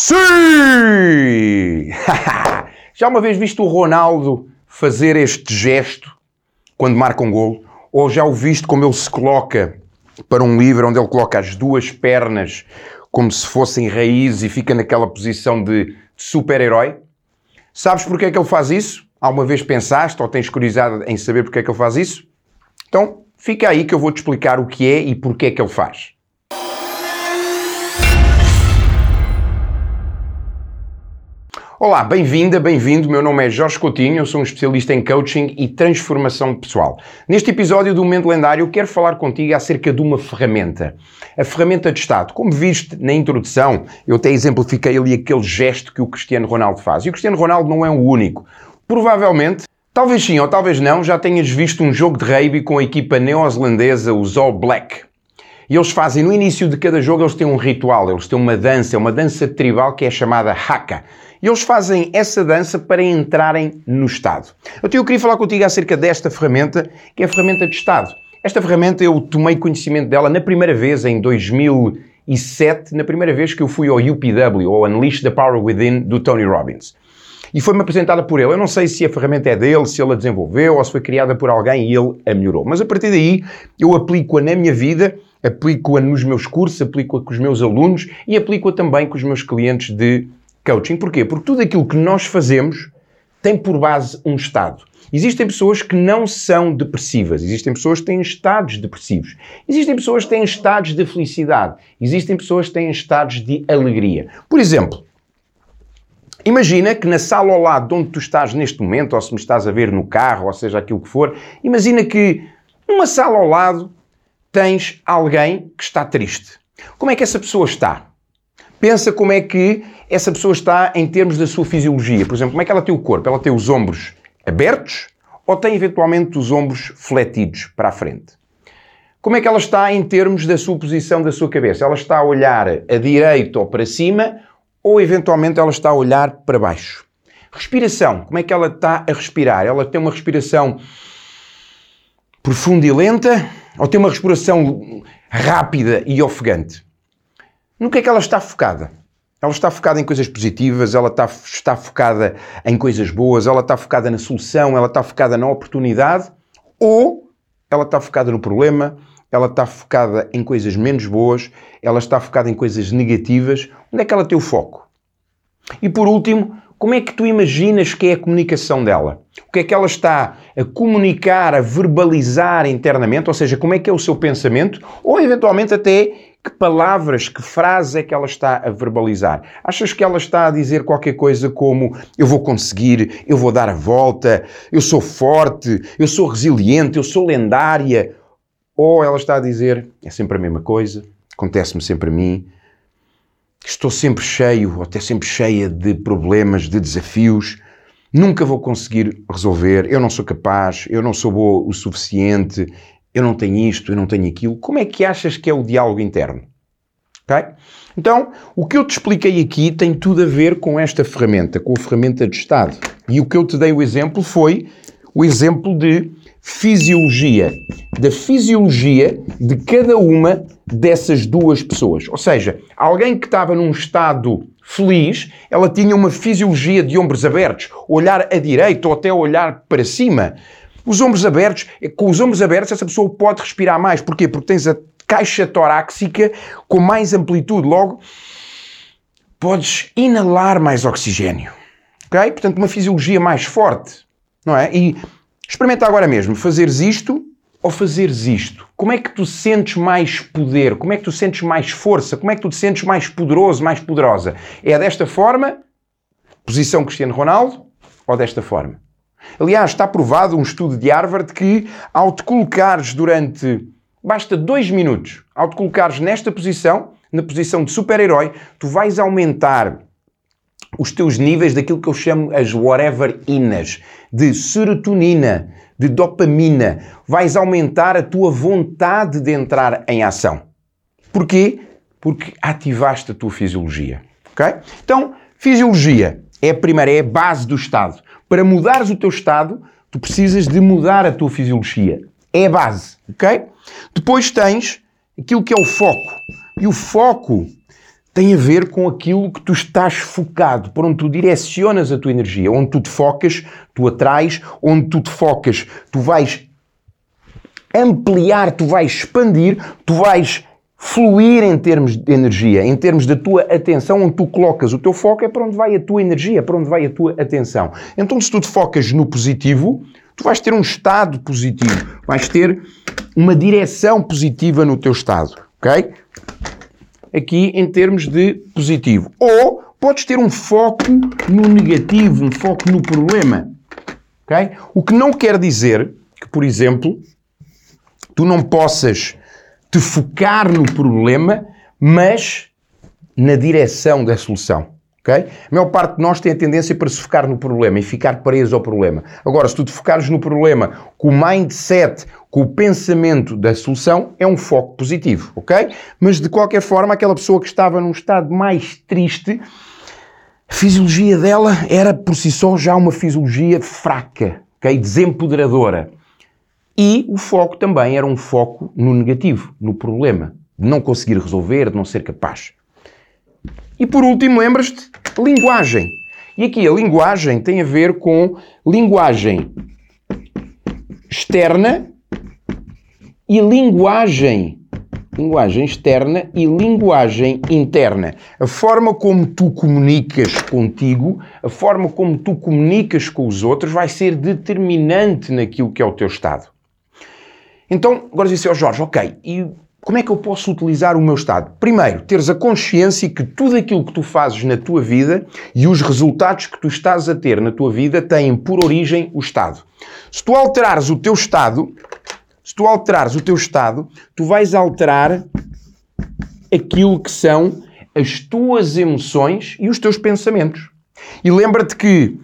Sim! Já uma vez visto o Ronaldo fazer este gesto quando marca um golo? Ou já o viste como ele se coloca para um livro onde ele coloca as duas pernas como se fossem raízes e fica naquela posição de super-herói? Sabes porque é que ele faz isso? Alguma vez pensaste ou tens curiosidade em saber porque é que ele faz isso? Então, fica aí que eu vou-te explicar o que é e porque é que ele faz. Olá, bem-vinda, bem-vindo. Meu nome é Jorge Coutinho, eu sou um especialista em coaching e transformação pessoal. Neste episódio do Momento Lendário, quero falar contigo acerca de uma ferramenta. A ferramenta de Estado. Como viste na introdução, eu até exemplifiquei ali aquele gesto que o Cristiano Ronaldo faz. E o Cristiano Ronaldo não é o único. Provavelmente, talvez sim ou talvez não, já tenhas visto um jogo de rugby com a equipa neozelandesa, os All Black. E eles fazem, no início de cada jogo, eles têm um ritual, eles têm uma dança, uma dança tribal que é chamada haka. E eles fazem essa dança para entrarem no Estado. Então eu queria falar contigo acerca desta ferramenta, que é a ferramenta de Estado. Esta ferramenta eu tomei conhecimento dela na primeira vez, em 2007, na primeira vez que eu fui ao UPW, ou Unleash the Power Within, do Tony Robbins. E foi-me apresentada por ele. Eu não sei se a ferramenta é dele, se ele a desenvolveu ou se foi criada por alguém e ele a melhorou. Mas a partir daí eu aplico-a na minha vida, aplico-a nos meus cursos, aplico-a com os meus alunos e aplico-a também com os meus clientes de coaching. Porquê? Porque tudo aquilo que nós fazemos tem por base um estado. Existem pessoas que não são depressivas, existem pessoas que têm estados depressivos, existem pessoas que têm estados de felicidade, existem pessoas que têm estados de alegria. Por exemplo, imagina que na sala ao lado de onde tu estás neste momento, ou se me estás a ver no carro, ou seja, aquilo que for, imagina que numa sala ao lado tens alguém que está triste. Como é que essa pessoa está? Pensa como é que essa pessoa está em termos da sua fisiologia. Por exemplo, como é que ela tem o corpo? Ela tem os ombros abertos ou tem eventualmente os ombros fletidos para a frente? Como é que ela está em termos da sua posição da sua cabeça? Ela está a olhar a direita ou para cima ou eventualmente ela está a olhar para baixo? Respiração. Como é que ela está a respirar? Ela tem uma respiração profunda e lenta ou tem uma respiração rápida e ofegante? No que é que ela está focada? Ela está focada em coisas positivas, ela está, está focada em coisas boas, ela está focada na solução, ela está focada na oportunidade, ou ela está focada no problema, ela está focada em coisas menos boas, ela está focada em coisas negativas. Onde é que ela tem o foco? E por último, como é que tu imaginas que é a comunicação dela? O que é que ela está a comunicar, a verbalizar internamente? Ou seja, como é que é o seu pensamento? Ou eventualmente até que palavras, que frases é que ela está a verbalizar? Achas que ela está a dizer qualquer coisa como eu vou conseguir, eu vou dar a volta, eu sou forte, eu sou resiliente, eu sou lendária? Ou ela está a dizer é sempre a mesma coisa, acontece-me sempre a mim, estou sempre cheio, ou até sempre cheia de problemas, de desafios, nunca vou conseguir resolver, eu não sou capaz, eu não sou boa o suficiente, eu não tenho isto, eu não tenho aquilo. Como é que achas que é o diálogo interno? Então, o que eu te expliquei aqui tem tudo a ver com esta ferramenta, com a ferramenta de Estado. E o que eu te dei o exemplo foi o exemplo de fisiologia, da fisiologia de cada uma dessas duas pessoas. Ou seja, alguém que estava num estado feliz, ela tinha uma fisiologia de ombros abertos, olhar à direita ou até olhar para cima. Os ombros abertos, com os ombros abertos, essa pessoa pode respirar mais. Porquê? Porque tens a caixa torácica com mais amplitude. Logo, podes inalar mais oxigênio. Ok? Portanto, uma fisiologia mais forte. Não é? E experimenta agora mesmo fazeres isto ou fazeres isto. Como é que tu sentes mais poder? Como é que tu sentes mais força? Como é que tu te sentes mais poderoso, mais poderosa? É desta forma, posição Cristiano Ronaldo, ou desta forma? Aliás, está provado um estudo de Harvard que, ao te colocares durante. Basta dois minutos, ao te colocares nesta posição, na posição de super-herói, tu vais aumentar os teus níveis daquilo que eu chamo as whatever inas, de serotonina, de dopamina. Vais aumentar a tua vontade de entrar em ação. Porquê? Porque ativaste a tua fisiologia. Ok? Então, fisiologia é a primeira, é a base do estado. Para mudares o teu estado, tu precisas de mudar a tua fisiologia. É a base, ok? Depois tens aquilo que é o foco. E o foco tem a ver com aquilo que tu estás focado, por onde tu direcionas a tua energia, onde tu te focas, tu atrais, onde tu te focas, tu vais ampliar, tu vais expandir, tu vais fluir em termos de energia, em termos da tua atenção, onde tu colocas o teu foco é para onde vai a tua energia, para onde vai a tua atenção. Então, se tu te focas no positivo, tu vais ter um estado positivo, vais ter uma direção positiva no teu estado, ok? Aqui em termos de positivo. Ou podes ter um foco no negativo, um foco no problema, ok? O que não quer dizer que, por exemplo, tu não possas te focar no problema, mas na direção da solução. Okay? A maior parte de nós tem a tendência para se focar no problema e ficar preso ao problema. Agora, se tu te focares no problema com o mindset, com o pensamento da solução, é um foco positivo, ok? Mas de qualquer forma, aquela pessoa que estava num estado mais triste, a fisiologia dela era por si só já uma fisiologia fraca, ok? Desempoderadora. E o foco também era um foco no negativo, no problema, de não conseguir resolver, de não ser capaz. E por último, lembras-te? Linguagem. E aqui a linguagem tem a ver com linguagem externa e linguagem linguagem externa e linguagem interna. A forma como tu comunicas contigo, a forma como tu comunicas com os outros vai ser determinante naquilo que é o teu estado. Então, agora disse ao Jorge, ok, e como é que eu posso utilizar o meu estado? Primeiro, teres a consciência que tudo aquilo que tu fazes na tua vida e os resultados que tu estás a ter na tua vida têm por origem o estado. Se tu alterares o teu estado, se tu alterares o teu estado, tu vais alterar aquilo que são as tuas emoções e os teus pensamentos. E lembra-te que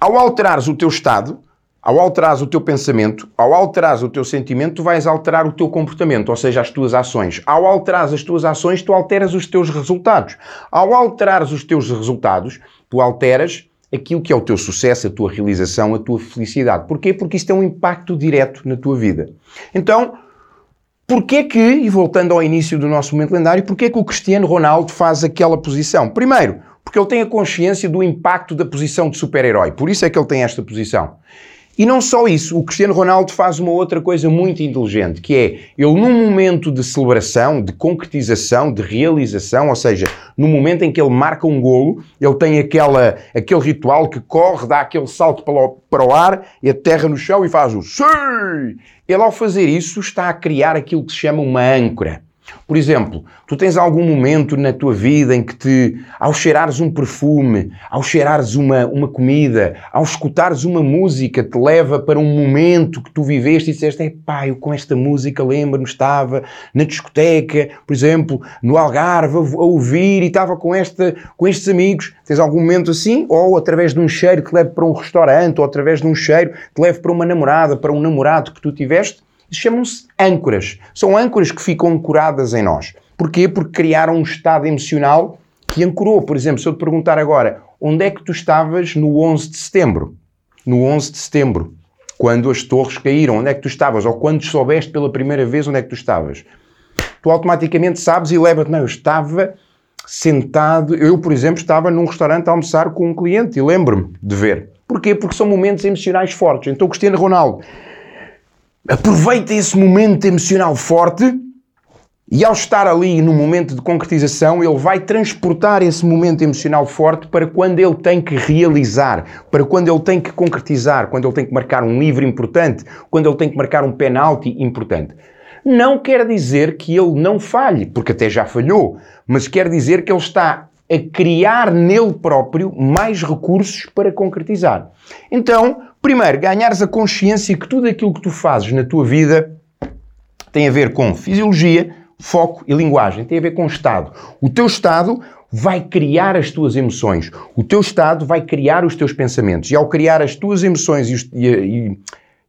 ao alterares o teu estado, ao alterares o teu pensamento, ao alterares o teu sentimento, tu vais alterar o teu comportamento, ou seja, as tuas ações. Ao alterares as tuas ações, tu alteras os teus resultados. Ao alterares os teus resultados, tu alteras aquilo que é o teu sucesso, a tua realização, a tua felicidade. Porquê? Porque isto tem um impacto direto na tua vida. Então, porquê que, e voltando ao início do nosso momento lendário, porquê que o Cristiano Ronaldo faz aquela posição? Primeiro, porque ele tem a consciência do impacto da posição de super-herói. Por isso é que ele tem esta posição. E não só isso, o Cristiano Ronaldo faz uma outra coisa muito inteligente, que é ele num momento de celebração, de concretização, de realização, ou seja, no momento em que ele marca um golo, ele tem aquela, aquele ritual que corre, dá aquele salto para o, para o ar e aterra no chão e faz o! Ele ao fazer isso está a criar aquilo que se chama uma âncora. Por exemplo, tu tens algum momento na tua vida em que te, ao cheirares um perfume, ao cheirares uma, uma comida, ao escutares uma música, te leva para um momento que tu viveste e disseste, pá, eu com esta música lembro-me, estava na discoteca, por exemplo, no Algarve, a ouvir e estava com, esta, com estes amigos. Tens algum momento assim? Ou através de um cheiro que te leve para um restaurante, ou através de um cheiro que te leve para uma namorada, para um namorado que tu tiveste? Chamam-se âncoras. São âncoras que ficam ancoradas em nós. Porquê? Porque criaram um estado emocional que ancorou. Por exemplo, se eu te perguntar agora, onde é que tu estavas no 11 de setembro? No 11 de setembro, quando as torres caíram, onde é que tu estavas? Ou quando soubeste pela primeira vez onde é que tu estavas? Tu automaticamente sabes e leva-te, não, eu estava sentado, eu, por exemplo, estava num restaurante a almoçar com um cliente e lembro-me de ver. Porquê? Porque são momentos emocionais fortes. Então, Cristiano Ronaldo aproveita esse momento emocional forte e ao estar ali no momento de concretização, ele vai transportar esse momento emocional forte para quando ele tem que realizar, para quando ele tem que concretizar, quando ele tem que marcar um livro importante, quando ele tem que marcar um penalti importante. Não quer dizer que ele não falhe, porque até já falhou, mas quer dizer que ele está a criar nele próprio mais recursos para concretizar. Então, primeiro, ganhares a consciência que tudo aquilo que tu fazes na tua vida tem a ver com fisiologia, foco e linguagem, tem a ver com estado. O teu estado vai criar as tuas emoções, o teu estado vai criar os teus pensamentos, e ao criar as tuas emoções e os, e, e,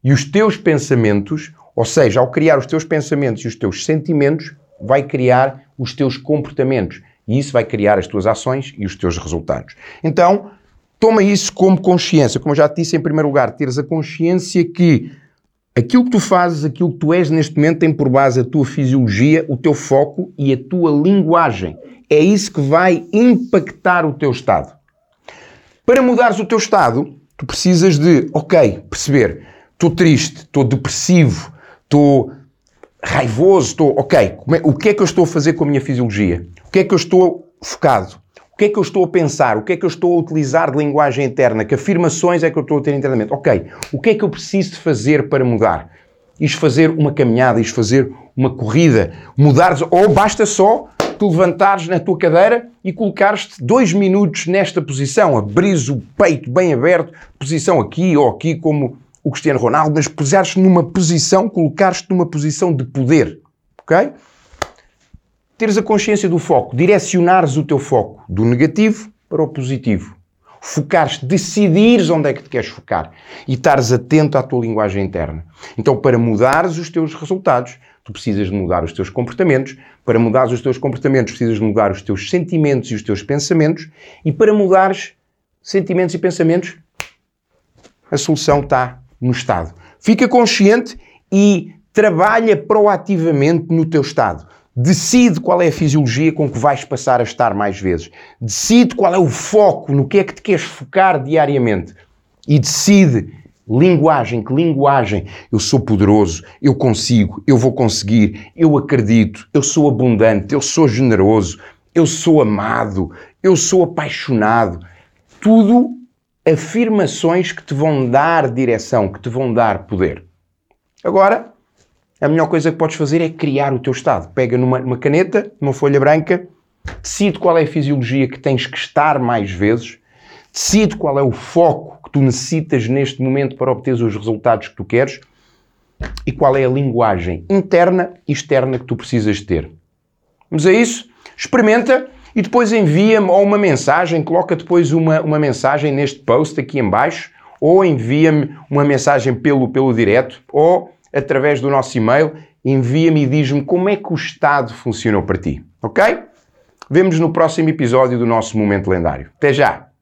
e os teus pensamentos, ou seja, ao criar os teus pensamentos e os teus sentimentos, vai criar os teus comportamentos. E isso vai criar as tuas ações e os teus resultados. Então, toma isso como consciência. Como eu já te disse, em primeiro lugar, teres a consciência que aquilo que tu fazes, aquilo que tu és neste momento, tem por base a tua fisiologia, o teu foco e a tua linguagem. é isso que vai impactar o teu estado. Para mudares o teu estado, tu precisas de, ok, perceber, estou triste, estou depressivo, estou raivoso, estou, ok, é, o que é que eu estou a fazer com a minha fisiologia? O que é que eu estou focado? O que é que eu estou a pensar? O que é que eu estou a utilizar de linguagem interna? Que afirmações é que eu estou a ter internamente? Ok, o que é que eu preciso fazer para mudar? Isto fazer uma caminhada, isto fazer uma corrida, mudar, ou basta só tu levantares na tua cadeira e colocares-te dois minutos nesta posição, abris o peito bem aberto, posição aqui ou aqui, como o Cristiano Ronaldo, mas puseres-te numa posição, colocares-te numa posição de poder, ok? Teres a consciência do foco, direcionares o teu foco do negativo para o positivo. Focares, decidires onde é que te queres focar e estares atento à tua linguagem interna. Então, para mudares os teus resultados, tu precisas de mudar os teus comportamentos. Para mudares os teus comportamentos, precisas de mudar os teus sentimentos e os teus pensamentos. E para mudares sentimentos e pensamentos, a solução está no estado. Fica consciente e trabalha proativamente no teu estado. Decide qual é a fisiologia com que vais passar a estar mais vezes. Decide qual é o foco, no que é que te queres focar diariamente. E decide Linguagem, que linguagem? Eu sou poderoso, eu consigo, eu vou conseguir, eu acredito, eu sou abundante, eu sou generoso, eu sou amado, eu sou apaixonado. Tudo afirmações que te vão dar direção, que te vão dar poder. Agora, a melhor coisa que podes fazer é criar o teu estado. Pega numa, numa caneta, numa folha branca, decide qual é a fisiologia que tens que estar mais vezes, decide qual é o foco tu necessitas neste momento para obter os resultados que tu queres e qual é a linguagem interna e externa que tu precisas ter. Vamos a isso? Experimenta e depois envia-me ou uma mensagem, coloca depois uma, uma mensagem neste post aqui em baixo ou envia-me uma mensagem pelo, pelo direto ou através do nosso e-mail, envia-me e diz-me como é que o Estado funcionou para ti. Ok? Vemos no próximo episódio do nosso Momento Lendário. Até já!